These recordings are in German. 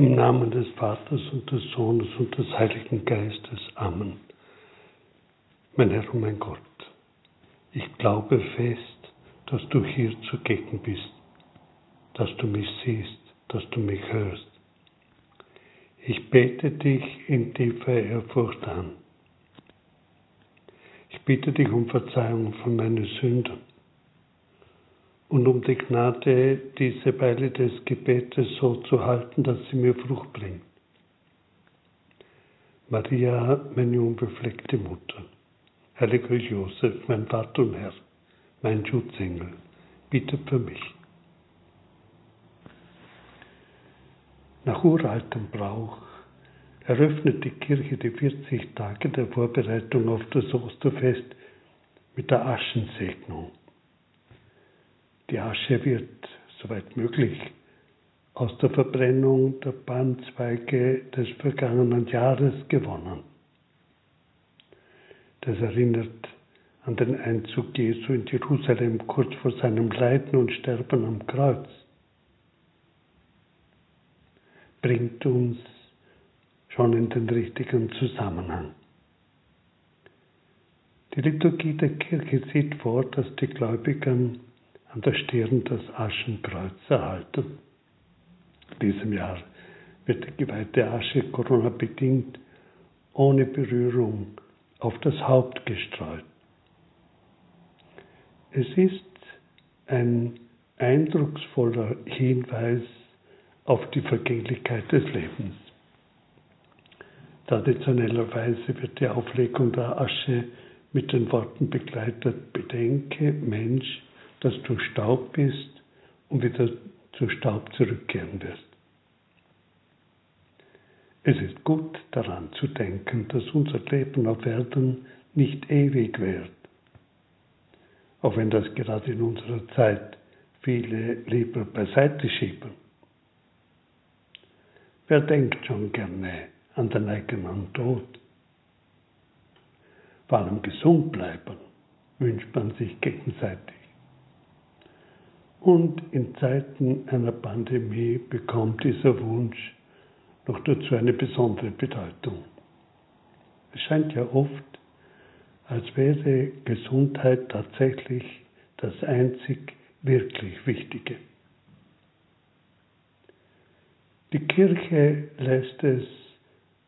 Im Namen des Vaters und des Sohnes und des Heiligen Geistes. Amen. Mein Herr und mein Gott, ich glaube fest, dass du hier zugegen bist, dass du mich siehst, dass du mich hörst. Ich bete dich in tiefer Ehrfurcht an. Ich bitte dich um Verzeihung von meinen Sünden und um die Gnade, diese Weile des Gebetes so zu halten, dass sie mir Frucht bringt. Maria, meine unbefleckte Mutter, heiliger Josef, mein Vater und Herr, mein Schutzengel, bitte für mich. Nach uraltem Brauch eröffnet die Kirche die 40 Tage der Vorbereitung auf das Osterfest mit der Aschensegnung. Die Asche wird, soweit möglich, aus der Verbrennung der Bandzweige des vergangenen Jahres gewonnen. Das erinnert an den Einzug Jesu in Jerusalem kurz vor seinem Leiden und Sterben am Kreuz. Bringt uns schon in den richtigen Zusammenhang. Die Liturgie der Kirche sieht vor, dass die Gläubigen an der Stirn das Aschenkreuz erhalten. In diesem Jahr wird die geweihte Asche Corona-bedingt ohne Berührung auf das Haupt gestreut. Es ist ein eindrucksvoller Hinweis auf die Vergänglichkeit des Lebens. Traditionellerweise wird die Auflegung der Asche mit den Worten begleitet, bedenke, Mensch, dass du Staub bist und wieder zu Staub zurückkehren wirst. Es ist gut daran zu denken, dass unser Leben auf Erden nicht ewig wird, auch wenn das gerade in unserer Zeit viele lieber beiseite schieben. Wer denkt schon gerne an den eigenen Tod? Vor allem gesund bleiben wünscht man sich gegenseitig. Und in Zeiten einer Pandemie bekommt dieser Wunsch noch dazu eine besondere Bedeutung. Es scheint ja oft, als wäre Gesundheit tatsächlich das einzig wirklich Wichtige. Die Kirche lässt es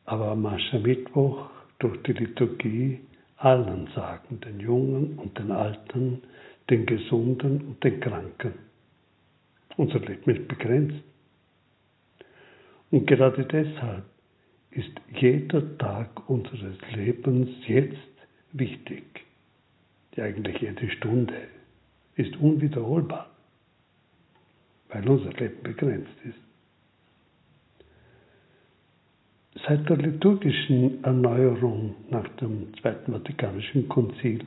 aber am Aschermittwoch durch die Liturgie allen sagen, den Jungen und den Alten, den Gesunden und den Kranken. Unser Leben ist begrenzt. Und gerade deshalb ist jeder Tag unseres Lebens jetzt wichtig. Die eigentlich jede Stunde ist unwiederholbar, weil unser Leben begrenzt ist. Seit der liturgischen Erneuerung nach dem Zweiten Vatikanischen Konzil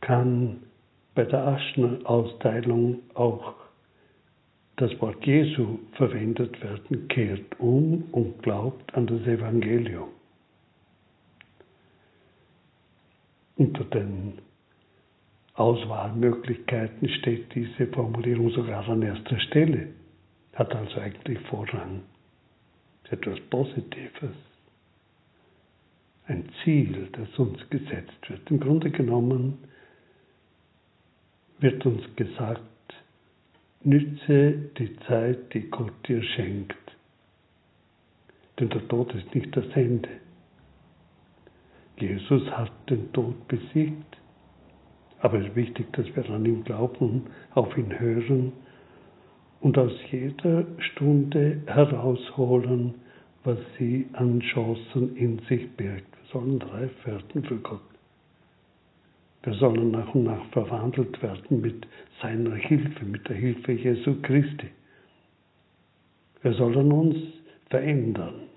kann bei der Aschenausteilung auch das Wort Jesu verwendet werden, kehrt um und glaubt an das Evangelium. Unter den Auswahlmöglichkeiten steht diese Formulierung sogar an erster Stelle, hat also eigentlich Vorrang. Etwas Positives, ein Ziel, das uns gesetzt wird. Im Grunde genommen wird uns gesagt, nütze die Zeit, die Gott dir schenkt. Denn der Tod ist nicht das Ende. Jesus hat den Tod besiegt. Aber es ist wichtig, dass wir an ihn glauben, auf ihn hören und aus jeder Stunde herausholen, was sie an Chancen in sich birgt. Wir sollen reif werden für Gott. Wir sollen nach und nach verwandelt werden mit seiner Hilfe, mit der Hilfe Jesu Christi. Wir sollen uns verändern,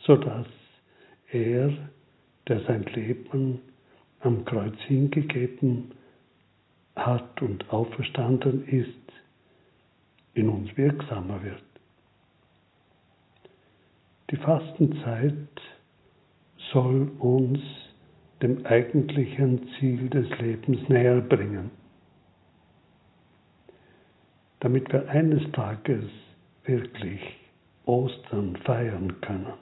sodass er, der sein Leben am Kreuz hingegeben hat und auferstanden ist, in uns wirksamer wird. Die Fastenzeit soll uns dem eigentlichen Ziel des Lebens näher bringen, damit wir eines Tages wirklich Ostern feiern können.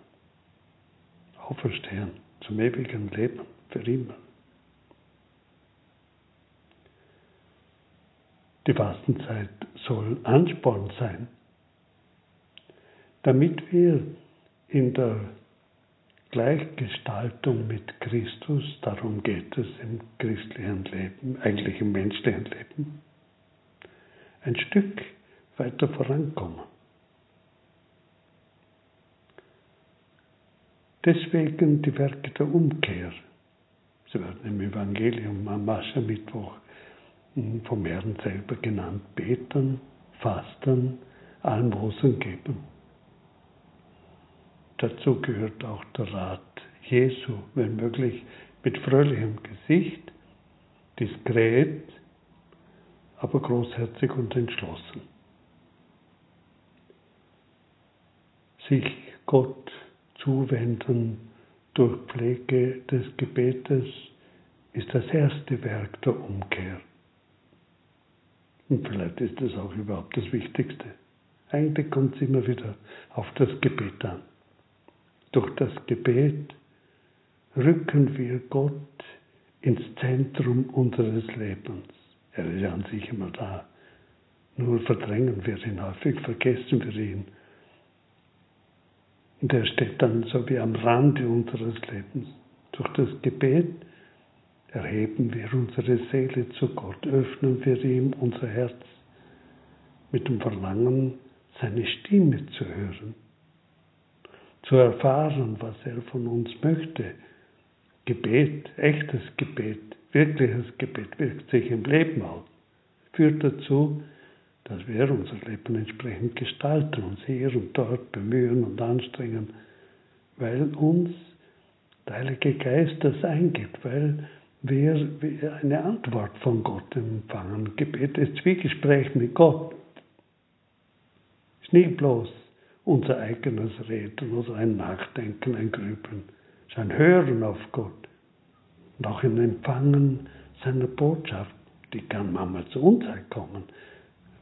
Auferstehen zum ewigen Leben für immer. Die Fastenzeit soll Ansporn sein, damit wir in der Gleichgestaltung mit Christus, darum geht es im christlichen Leben, eigentlich im menschlichen Leben, ein Stück weiter vorankommen. Deswegen die Werke der Umkehr. Sie werden im Evangelium am Aschermittwoch vom Herrn selber genannt, beten, fasten, Almosen geben. Dazu gehört auch der Rat Jesu, wenn möglich mit fröhlichem Gesicht, diskret, aber großherzig und entschlossen. Sich Gott zuwenden durch Pflege des Gebetes ist das erste Werk der Umkehr. Und vielleicht ist es auch überhaupt das Wichtigste. Eigentlich kommt es immer wieder auf das Gebet an. Durch das Gebet rücken wir Gott ins Zentrum unseres Lebens. Er ist ja an sich immer da. Nur verdrängen wir ihn häufig, vergessen wir ihn. Und er steht dann so wie am Rande unseres Lebens. Durch das Gebet erheben wir unsere Seele zu Gott, öffnen wir ihm unser Herz mit dem Verlangen, seine Stimme zu hören, zu erfahren, was er von uns möchte. Gebet, echtes Gebet, wirkliches Gebet wirkt sich im Leben aus, führt dazu, dass wir unser Leben entsprechend gestalten, uns hier und dort bemühen und anstrengen, weil uns der Heilige Geist das eingibt, weil wir eine Antwort von Gott empfangen. Gebet ist Zwiegespräch mit Gott. Ist nicht bloß unser eigenes Reden oder ein Nachdenken, ein Grübeln. Es ist ein Hören auf Gott und auch ein Empfangen seiner Botschaft. Die kann manchmal zu uns kommen.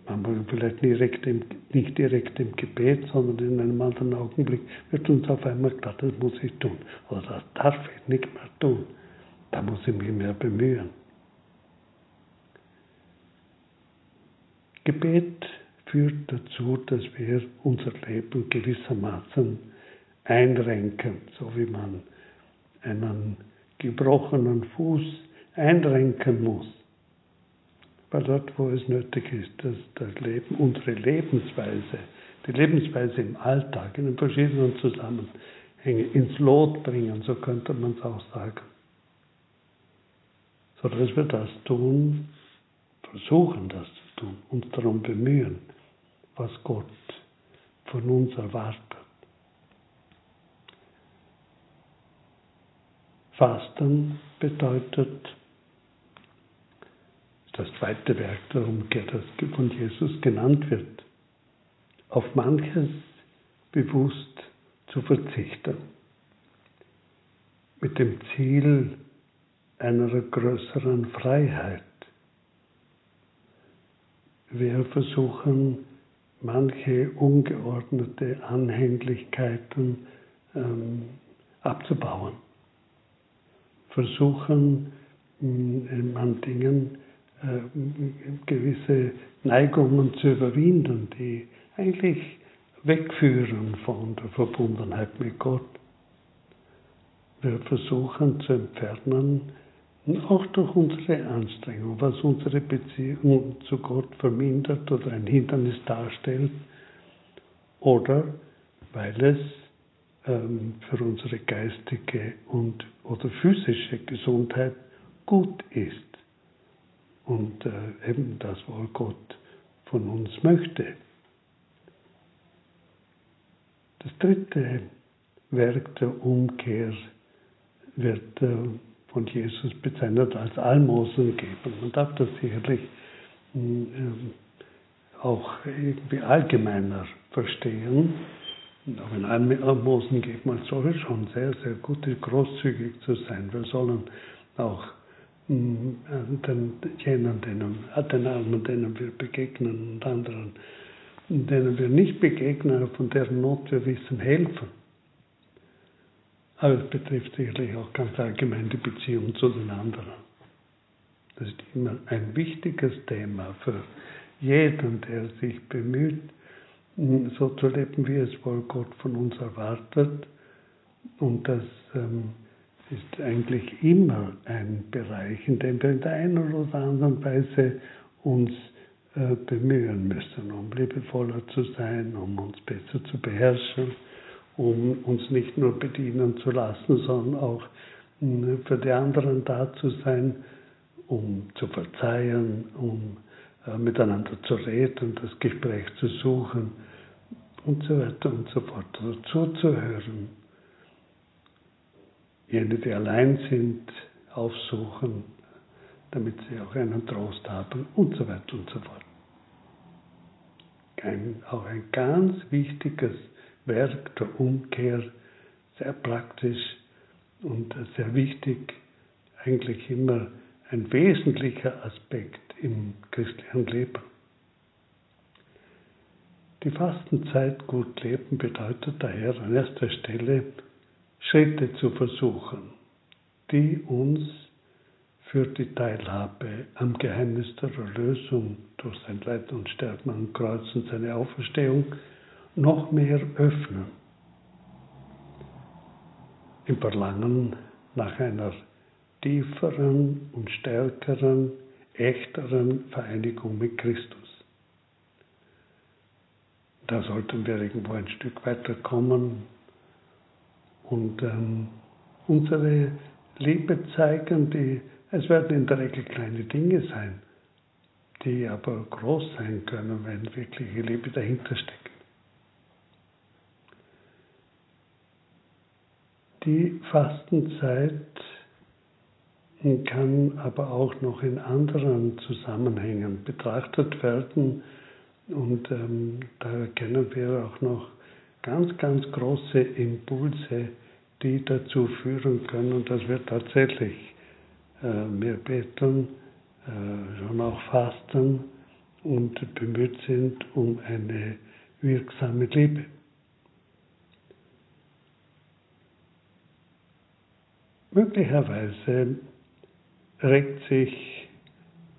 Manchmal vielleicht direkt, im, nicht direkt im Gebet, sondern in einem anderen Augenblick wird uns auf einmal klar, das muss ich tun. Oder das darf ich nicht mehr tun. Da muss ich mich mehr bemühen. Gebet führt dazu, dass wir unser Leben gewissermaßen einrenken, so wie man einen gebrochenen Fuß einrenken muss. Weil dort, wo es nötig ist, dass das Leben, unsere Lebensweise, die Lebensweise im Alltag, in den verschiedenen Zusammenhängen ins Lot bringen, so könnte man es auch sagen sondern dass wir das tun, versuchen das zu tun, uns darum bemühen, was Gott von uns erwartet. Fasten bedeutet, das zweite Werk der Umkehr, das von Jesus genannt wird, auf manches bewusst zu verzichten, mit dem Ziel, einer größeren Freiheit. Wir versuchen manche ungeordnete Anhänglichkeiten ähm, abzubauen, versuchen ähm, an Dingen äh, gewisse Neigungen zu überwinden, die eigentlich wegführen von der Verbundenheit mit Gott. Wir versuchen zu entfernen, auch durch unsere Anstrengung, was unsere Beziehung zu Gott vermindert oder ein Hindernis darstellt, oder weil es ähm, für unsere geistige und oder physische Gesundheit gut ist und äh, eben das wohl Gott von uns möchte. Das dritte Werk der Umkehr wird äh, von Jesus bezeichnet als Almosen geben. Man darf das sicherlich hm, ähm, auch irgendwie allgemeiner verstehen. Auch ein Almosen geben als solche schon sehr, sehr gut großzügig zu sein. Wir sollen auch hm, den, jenen, denen, den Armen, denen wir begegnen und anderen denen wir nicht begegnen, von deren Not wir wissen, helfen. Aber es betrifft sicherlich auch ganz allgemein die Beziehung zu den anderen. Das ist immer ein wichtiges Thema für jeden, der sich bemüht, so zu leben, wie es wohl Gott von uns erwartet. Und das ähm, ist eigentlich immer ein Bereich, in dem wir in der einen oder anderen Weise uns äh, bemühen müssen, um liebevoller zu sein, um uns besser zu beherrschen, um uns nicht nur bedienen zu lassen, sondern auch äh, für die anderen da zu sein, um zu verzeihen, um äh, miteinander zu reden, das Gespräch zu suchen und so weiter und so fort. Also zuzuhören. Jene, die allein sind, aufsuchen, damit sie auch einen Trost haben und so weiter und so fort. Ein, auch ein ganz wichtiges Werk der Umkehr, sehr praktisch und sehr wichtig, eigentlich immer ein wesentlicher Aspekt im christlichen Leben. Die Fastenzeit gut leben bedeutet daher an erster Stelle Schritte zu versuchen, die uns für die Teilhabe am Geheimnis der Erlösung durch sein Leid und Sterben am Kreuz und seine Auferstehung noch mehr öffnen. Im Verlangen nach einer tieferen und stärkeren, echteren Vereinigung mit Christus. Da sollten wir irgendwo ein Stück weiterkommen und ähm, unsere Liebe zeigen, die, es werden in der Regel kleine Dinge sein, die aber groß sein können, wenn wirkliche Liebe dahinter steckt. Die Fastenzeit kann aber auch noch in anderen Zusammenhängen betrachtet werden. Und ähm, da erkennen wir auch noch ganz, ganz große Impulse, die dazu führen können, dass wir tatsächlich äh, mehr beten, äh, schon auch fasten und bemüht sind um eine wirksame Liebe. Möglicherweise regt sich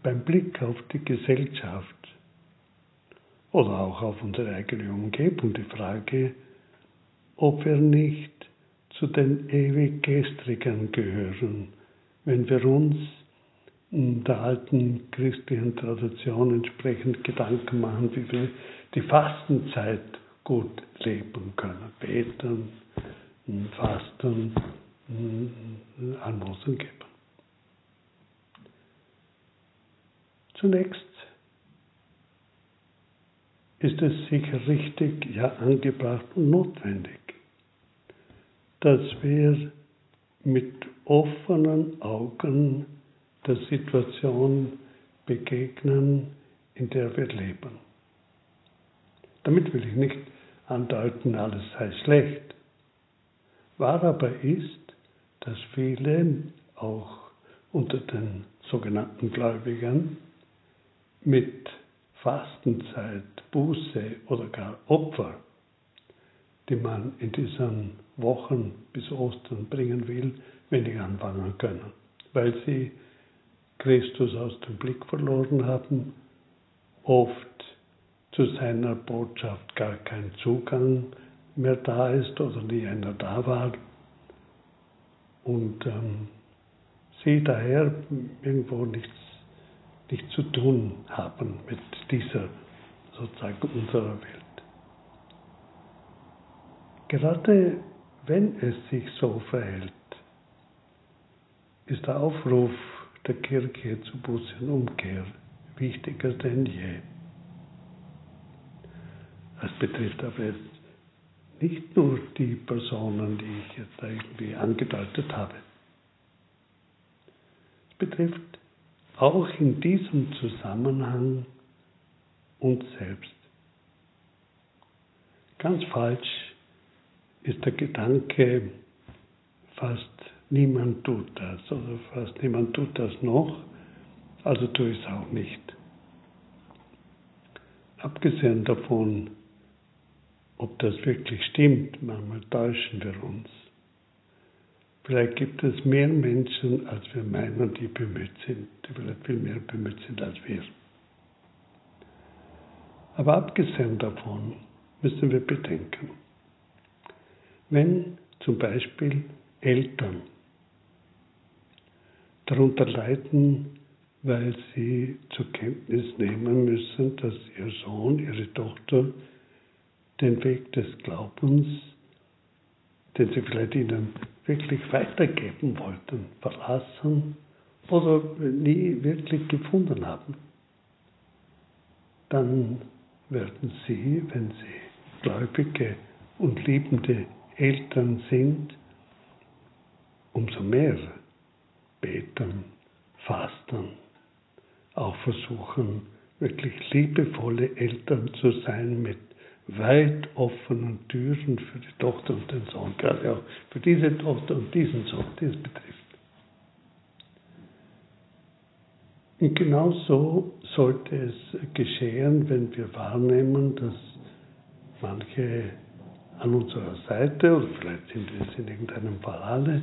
beim Blick auf die Gesellschaft oder auch auf unsere eigene Umgebung die Frage, ob wir nicht zu den ewig Gestrigen gehören, wenn wir uns der alten christlichen Tradition entsprechend Gedanken machen, wie wir die Fastenzeit gut leben können. Beten, fasten, Almosen geben. Zunächst ist es sicher richtig, ja angebracht und notwendig, dass wir mit offenen Augen der Situation begegnen, in der wir leben. Damit will ich nicht andeuten, alles sei schlecht. Wahr aber ist, dass viele, auch unter den sogenannten Gläubigen, mit Fastenzeit, Buße oder gar Opfer, die man in diesen Wochen bis Ostern bringen will, wenig anfangen können, weil sie Christus aus dem Blick verloren haben, oft zu seiner Botschaft gar kein Zugang mehr da ist oder nie einer da war und ähm, sie daher irgendwo nichts nichts zu tun haben mit dieser sozusagen unserer Welt. Gerade wenn es sich so verhält, ist der Aufruf der Kirche zu Buße und Umkehr wichtiger denn je. Das betrifft aber jetzt nicht nur die Personen, die ich jetzt irgendwie angedeutet habe. Es betrifft auch in diesem Zusammenhang uns selbst. Ganz falsch ist der Gedanke, fast niemand tut das oder fast niemand tut das noch, also tue ich es auch nicht. abgesehen davon, ob das wirklich stimmt, manchmal täuschen wir uns. Vielleicht gibt es mehr Menschen, als wir meinen, die bemüht sind, die vielleicht viel mehr bemüht sind als wir. Aber abgesehen davon müssen wir bedenken, wenn zum Beispiel Eltern darunter leiden, weil sie zur Kenntnis nehmen müssen, dass ihr Sohn, ihre Tochter den Weg des Glaubens, den sie vielleicht ihnen wirklich weitergeben wollten, verlassen oder nie wirklich gefunden haben, dann werden sie, wenn sie gläubige und liebende Eltern sind, umso mehr beten, fasten, auch versuchen, wirklich liebevolle Eltern zu sein mit weit offenen Türen für die Tochter und den Sohn, gerade auch für diese Tochter und diesen Sohn, die es betrifft. Und genau so sollte es geschehen, wenn wir wahrnehmen, dass manche an unserer Seite, oder vielleicht sind wir es in irgendeinem Fall alle,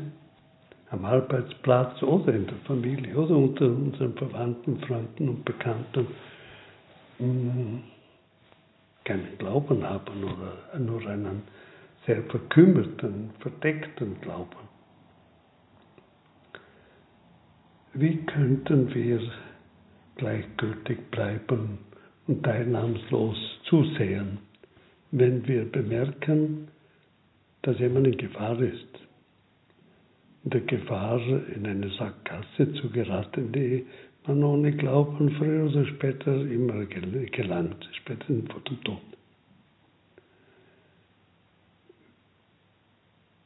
am Arbeitsplatz oder in der Familie oder unter unseren Verwandten, Freunden und Bekannten, mm, keinen Glauben haben oder nur einen sehr verkümmerten, verdeckten Glauben. Wie könnten wir gleichgültig bleiben und teilnahmslos zusehen, wenn wir bemerken, dass jemand in Gefahr ist, in der Gefahr, in eine Sackgasse zu geraten, die man ohne Glauben früher oder später immer gelangt, spätestens vor dem Tod.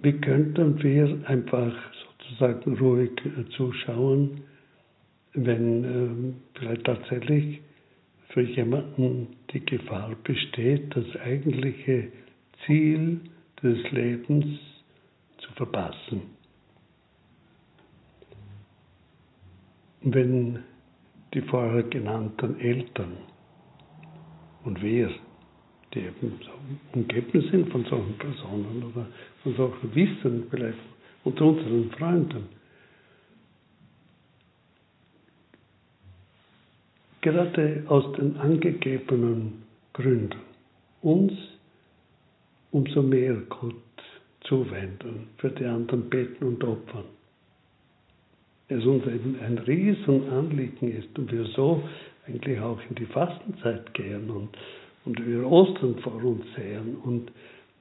Wie könnten wir einfach sozusagen ruhig zuschauen, wenn ähm, vielleicht tatsächlich für jemanden die Gefahr besteht, das eigentliche Ziel des Lebens zu verpassen? Wenn die vorher genannten Eltern und wir, die eben so umgeben sind von solchen Personen oder von solchen Wissen, vielleicht unter unseren Freunden, gerade aus den angegebenen Gründen uns umso mehr Gott zuwenden, für die anderen beten und opfern es uns ein, ein Riesenanliegen ist und wir so eigentlich auch in die Fastenzeit gehen und, und wir Ostern vor uns sehen und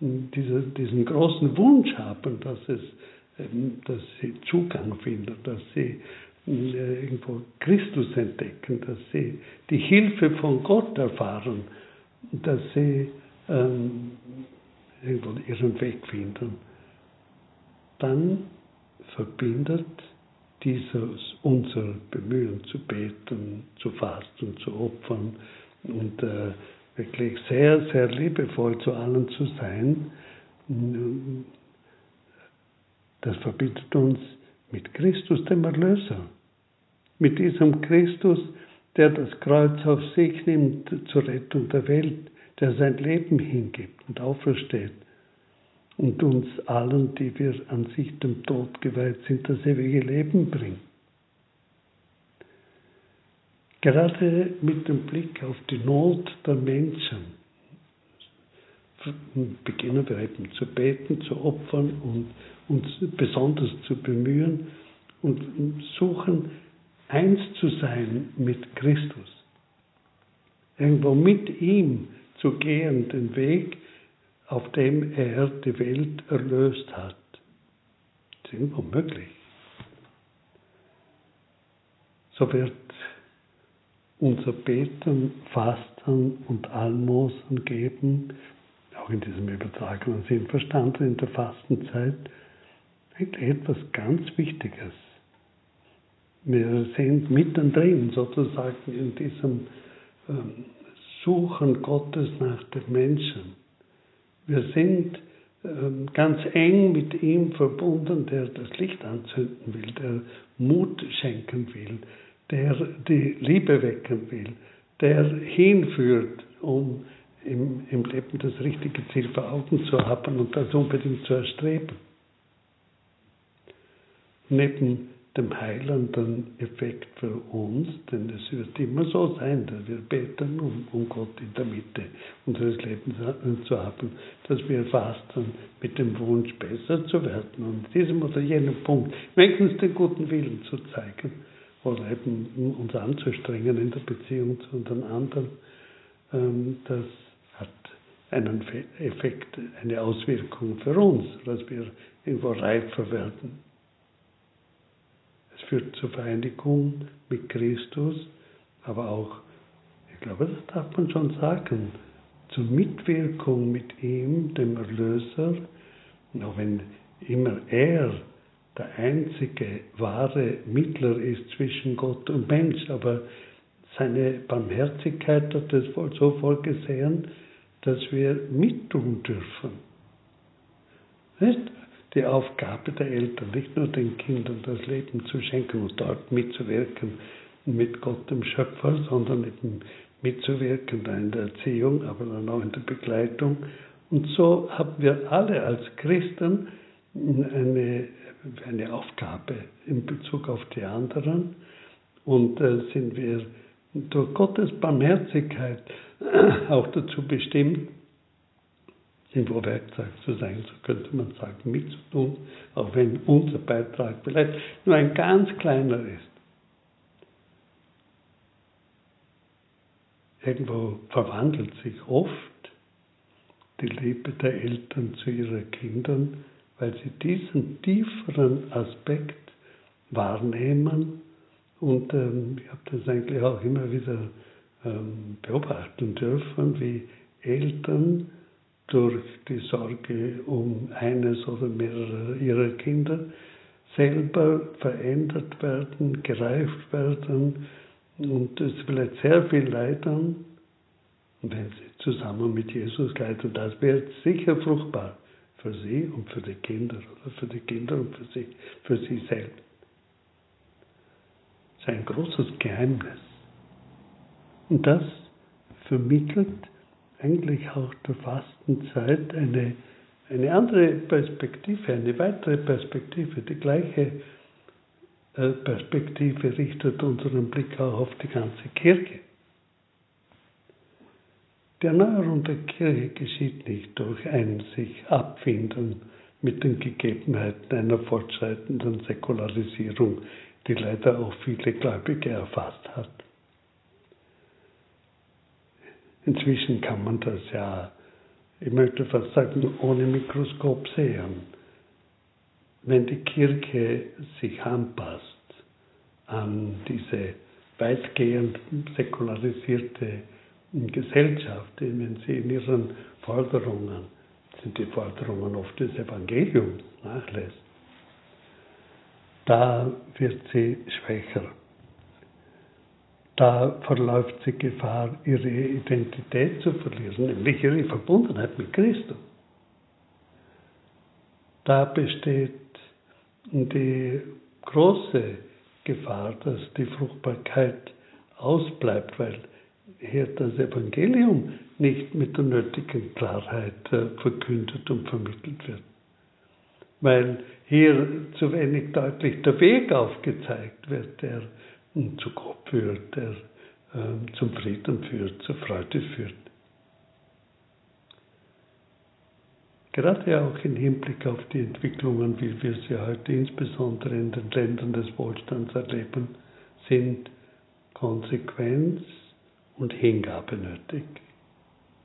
diese, diesen großen Wunsch haben, dass, es, dass sie Zugang finden, dass sie äh, irgendwo Christus entdecken, dass sie die Hilfe von Gott erfahren, dass sie ähm, irgendwo ihren Weg finden, dann verbindet dieses unser Bemühen zu beten, zu fasten, zu opfern und äh, wirklich sehr, sehr liebevoll zu allen zu sein, das verbindet uns mit Christus, dem Erlöser. Mit diesem Christus, der das Kreuz auf sich nimmt zur Rettung der Welt, der sein Leben hingibt und aufersteht und uns allen, die wir an sich dem Tod geweiht sind, das ewige Leben bringt. Gerade mit dem Blick auf die Not der Menschen beginnen wir eben zu beten, zu opfern und uns besonders zu bemühen und suchen, eins zu sein mit Christus. Irgendwo mit ihm zu gehen, den Weg, auf dem er die Welt erlöst hat. Das ist irgendwo möglich. So wird unser Beten, Fasten und Almosen geben, auch in diesem übertragenen Sinn verstanden, in der Fastenzeit, etwas ganz Wichtiges. Wir sind mittendrin sozusagen in diesem ähm, Suchen Gottes nach den Menschen. Wir sind ähm, ganz eng mit ihm verbunden, der das Licht anzünden will, der Mut schenken will, der die Liebe wecken will, der hinführt um im, im Leben das richtige Ziel vor Augen zu haben und das unbedingt zu erstreben. Neben dem heilenden Effekt für uns, denn es wird immer so sein, dass wir beten, um, um Gott in der Mitte unseres Lebens zu haben, dass wir fasten mit dem Wunsch, besser zu werden und diesem oder jenem Punkt wenigstens den guten Willen zu zeigen oder eben uns anzustrengen in der Beziehung zu unseren anderen. Ähm, das hat einen Effekt, eine Auswirkung für uns, dass wir irgendwo reifer werden führt zur Vereinigung mit Christus, aber auch, ich glaube, das darf man schon sagen, zur Mitwirkung mit ihm, dem Erlöser, auch wenn immer er der einzige wahre Mittler ist zwischen Gott und Mensch, aber seine Barmherzigkeit hat es so vorgesehen, dass wir mittun dürfen. Die Aufgabe der Eltern, nicht nur den Kindern das Leben zu schenken und dort mitzuwirken mit Gott dem Schöpfer, sondern eben mitzuwirken in der Erziehung, aber dann auch in der Begleitung. Und so haben wir alle als Christen eine, eine Aufgabe in Bezug auf die anderen und äh, sind wir durch Gottes Barmherzigkeit auch dazu bestimmt, irgendwo Werkzeug zu sein, so könnte man sagen, mitzutun, auch wenn unser Beitrag vielleicht nur ein ganz kleiner ist. Irgendwo verwandelt sich oft die Liebe der Eltern zu ihren Kindern, weil sie diesen tieferen Aspekt wahrnehmen. Und ähm, ich habe das eigentlich auch immer wieder ähm, beobachten dürfen, wie Eltern durch die Sorge um eines oder mehrere ihrer Kinder selber verändert werden, gereift werden und es vielleicht sehr viel leiden, wenn sie zusammen mit Jesus leiden. Das wird sicher fruchtbar für sie und für die Kinder oder für die Kinder und für sie, für sie selbst. Das ist ein großes Geheimnis. Und das vermittelt eigentlich auch der Fastenzeit eine, eine andere Perspektive, eine weitere Perspektive, die gleiche äh, Perspektive richtet unseren Blick auch auf die ganze Kirche. Die Erneuerung der Kirche geschieht nicht durch ein sich abfinden mit den Gegebenheiten einer fortschreitenden Säkularisierung, die leider auch viele Gläubige erfasst hat. Inzwischen kann man das ja, ich möchte fast sagen, ohne Mikroskop sehen. Wenn die Kirche sich anpasst an diese weitgehend säkularisierte Gesellschaft, wenn sie in ihren Forderungen, sind die Forderungen oft des Evangeliums, nachlässt, da wird sie schwächer da verläuft sie Gefahr, ihre Identität zu verlieren, nämlich ihre Verbundenheit mit Christus. Da besteht die große Gefahr, dass die Fruchtbarkeit ausbleibt, weil hier das Evangelium nicht mit der nötigen Klarheit äh, verkündet und vermittelt wird. Weil hier zu wenig deutlich der Weg aufgezeigt wird, der zu Gott führt, der äh, zum Frieden führt, zur Freude führt. Gerade auch im Hinblick auf die Entwicklungen, wie wir sie heute insbesondere in den Ländern des Wohlstands erleben, sind Konsequenz und Hingabe nötig.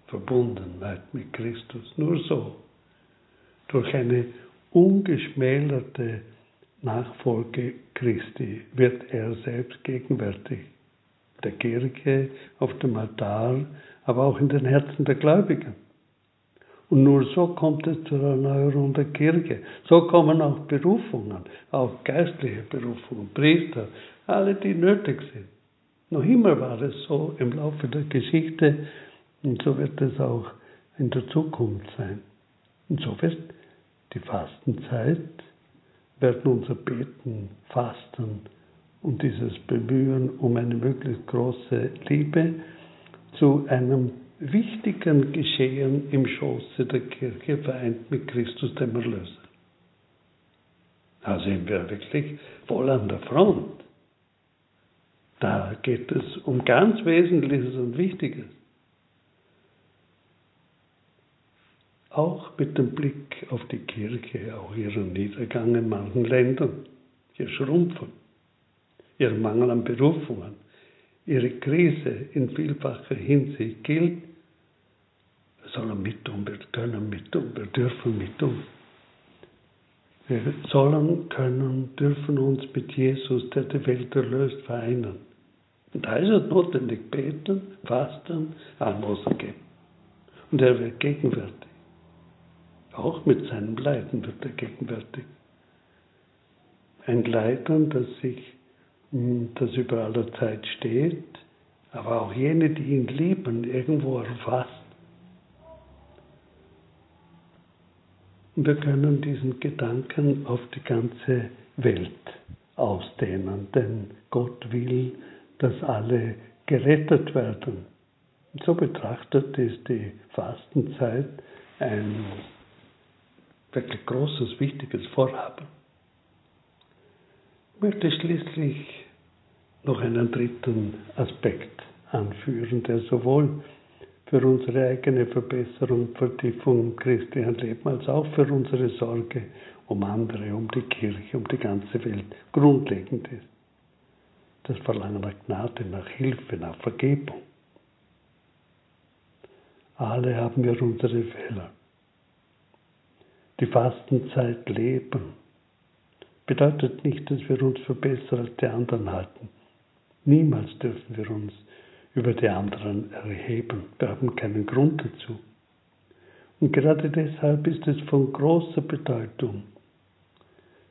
Verbundenheit mit Christus. Nur so. Durch eine ungeschmälerte Nachfolge Christi wird er selbst gegenwärtig. Der Kirche, auf dem Altar, aber auch in den Herzen der Gläubigen. Und nur so kommt es zur Erneuerung der Kirche. So kommen auch Berufungen, auch geistliche Berufungen, Priester, alle, die nötig sind. Noch immer war es so im Laufe der Geschichte und so wird es auch in der Zukunft sein. Und so wird die Fastenzeit werden unser Beten, Fasten und dieses Bemühen um eine möglichst große Liebe zu einem wichtigen Geschehen im Schoße der Kirche vereint mit Christus dem Erlöser. Da sind wir wirklich voll an der Front. Da geht es um ganz Wesentliches und Wichtiges. Auch mit dem Blick auf die Kirche, auch ihren Niedergang in manchen Ländern, ihr Schrumpfen, ihr Mangel an Berufungen, ihre Krise in vielfacher Hinsicht gilt, wir sollen mit tun, wir können mit tun, wir dürfen mit tun. Wir sollen, können, dürfen uns mit Jesus, der die Welt erlöst, vereinen. Und da ist es notwendig, beten, fasten, Almosen geben. Und er wird gegenwärtig. Auch mit seinem Leiden wird er gegenwärtig. Ein Leiden, das sich, hm, das über aller Zeit steht, aber auch jene, die ihn lieben, irgendwo erfasst. Wir können diesen Gedanken auf die ganze Welt ausdehnen, denn Gott will, dass alle gerettet werden. So betrachtet ist die Fastenzeit ein wirklich großes, wichtiges Vorhaben. Ich möchte schließlich noch einen dritten Aspekt anführen, der sowohl für unsere eigene Verbesserung, Vertiefung im christlichen Leben, als auch für unsere Sorge um andere, um die Kirche, um die ganze Welt grundlegend ist. Das Verlangen nach Gnade, nach Hilfe, nach Vergebung. Alle haben wir unsere Fehler. Die Fastenzeit leben bedeutet nicht, dass wir uns für besser als die anderen halten. Niemals dürfen wir uns über die anderen erheben. Wir haben keinen Grund dazu. Und gerade deshalb ist es von großer Bedeutung,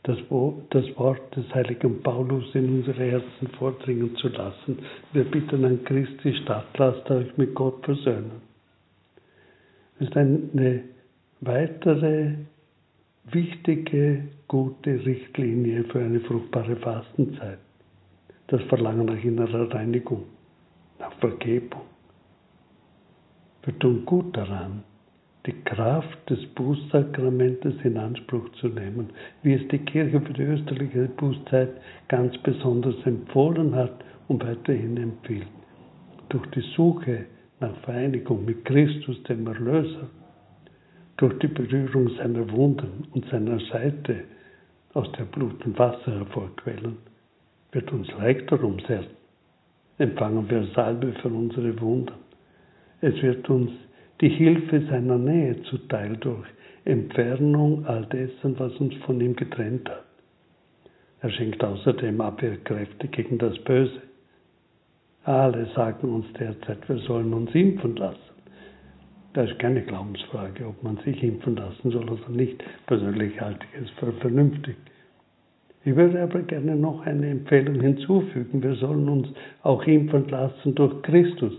das Wort des heiligen Paulus in unsere Herzen vordringen zu lassen. Wir bitten an Christi statt, lasst euch mit Gott versöhnen. Es ist eine weitere wichtige, gute Richtlinie für eine fruchtbare Fastenzeit. Das Verlangen nach innerer Reinigung nach Vergebung. Wir tun gut daran, die Kraft des Bußsakramentes in Anspruch zu nehmen, wie es die Kirche für die österliche Bußzeit ganz besonders empfohlen hat und weiterhin empfiehlt. Durch die Suche nach Vereinigung mit Christus, dem Erlöser, durch die Berührung seiner Wunden und seiner Seite, aus der Blut und Wasser hervorquellen, wird uns leichter ums Herz empfangen wir Salbe für unsere Wunden. Es wird uns die Hilfe seiner Nähe zuteil durch Entfernung all dessen, was uns von ihm getrennt hat. Er schenkt außerdem Abwehrkräfte gegen das Böse. Alle sagen uns derzeit, wir sollen uns impfen lassen. Das ist keine Glaubensfrage, ob man sich impfen lassen soll oder nicht. Persönlich halte ich es für vernünftig. Ich würde aber gerne noch eine Empfehlung hinzufügen. Wir sollen uns auch impfen lassen durch Christus,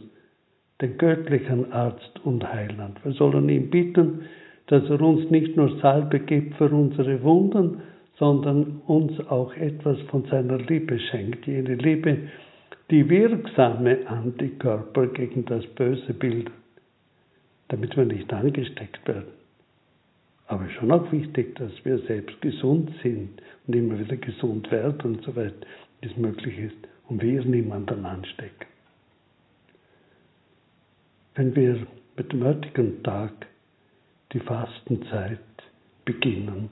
den göttlichen Arzt und Heiland. Wir sollen ihn bitten, dass er uns nicht nur Salbe gibt für unsere Wunden, sondern uns auch etwas von seiner Liebe schenkt. Jene Liebe, die wirksame Antikörper gegen das Böse bildet, damit wir nicht angesteckt werden. Aber schon auch wichtig, dass wir selbst gesund sind und immer wieder gesund werden, soweit es möglich ist, und wir niemanden anstecken. Wenn wir mit dem heutigen Tag die Fastenzeit beginnen,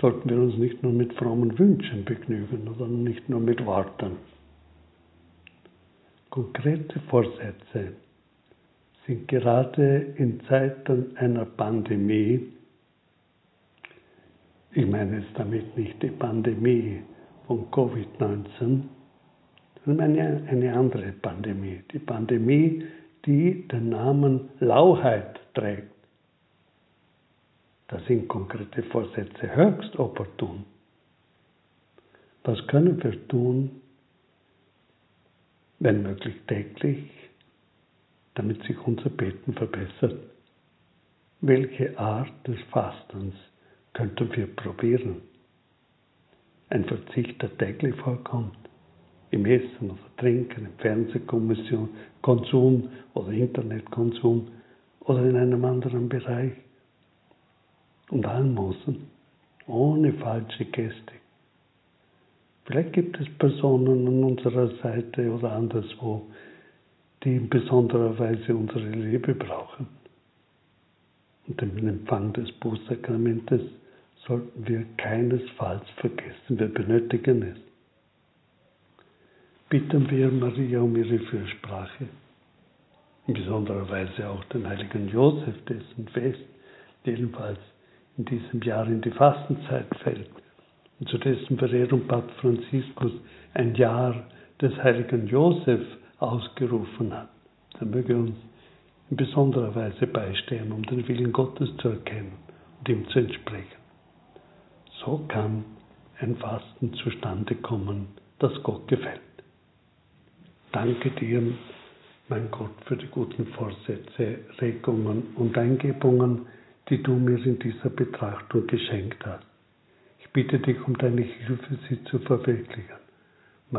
sollten wir uns nicht nur mit frommen Wünschen begnügen oder nicht nur mit Worten. Konkrete Vorsätze sind gerade in Zeiten einer Pandemie, ich meine jetzt damit nicht die Pandemie von Covid-19, sondern eine, eine andere Pandemie, die Pandemie, die den Namen Lauheit trägt. Da sind konkrete Vorsätze höchst opportun. Was können wir tun, wenn möglich täglich, damit sich unser Beten verbessert. Welche Art des Fastens könnten wir probieren? Ein Verzicht, der täglich vorkommt, im Essen oder Trinken, im Fernsehkonsum oder Internetkonsum oder in einem anderen Bereich. Und Almosen, ohne falsche Gäste. Vielleicht gibt es Personen an unserer Seite oder anderswo, die in besonderer Weise unsere Liebe brauchen. Und den Empfang des Bußsakramentes sollten wir keinesfalls vergessen. Wir benötigen es. Bitten wir Maria um ihre Fürsprache. In besonderer Weise auch den heiligen Josef, dessen Fest jedenfalls in diesem Jahr in die Fastenzeit fällt und zu dessen Verehrung Papst Franziskus ein Jahr des heiligen Josef ausgerufen hat. Er möge uns in besonderer Weise beistehen, um den Willen Gottes zu erkennen und ihm zu entsprechen. So kann ein Fasten zustande kommen, das Gott gefällt. Danke dir, mein Gott, für die guten Vorsätze, Regungen und Eingebungen, die du mir in dieser Betrachtung geschenkt hast. Ich bitte dich um deine Hilfe, sie zu verwirklichen.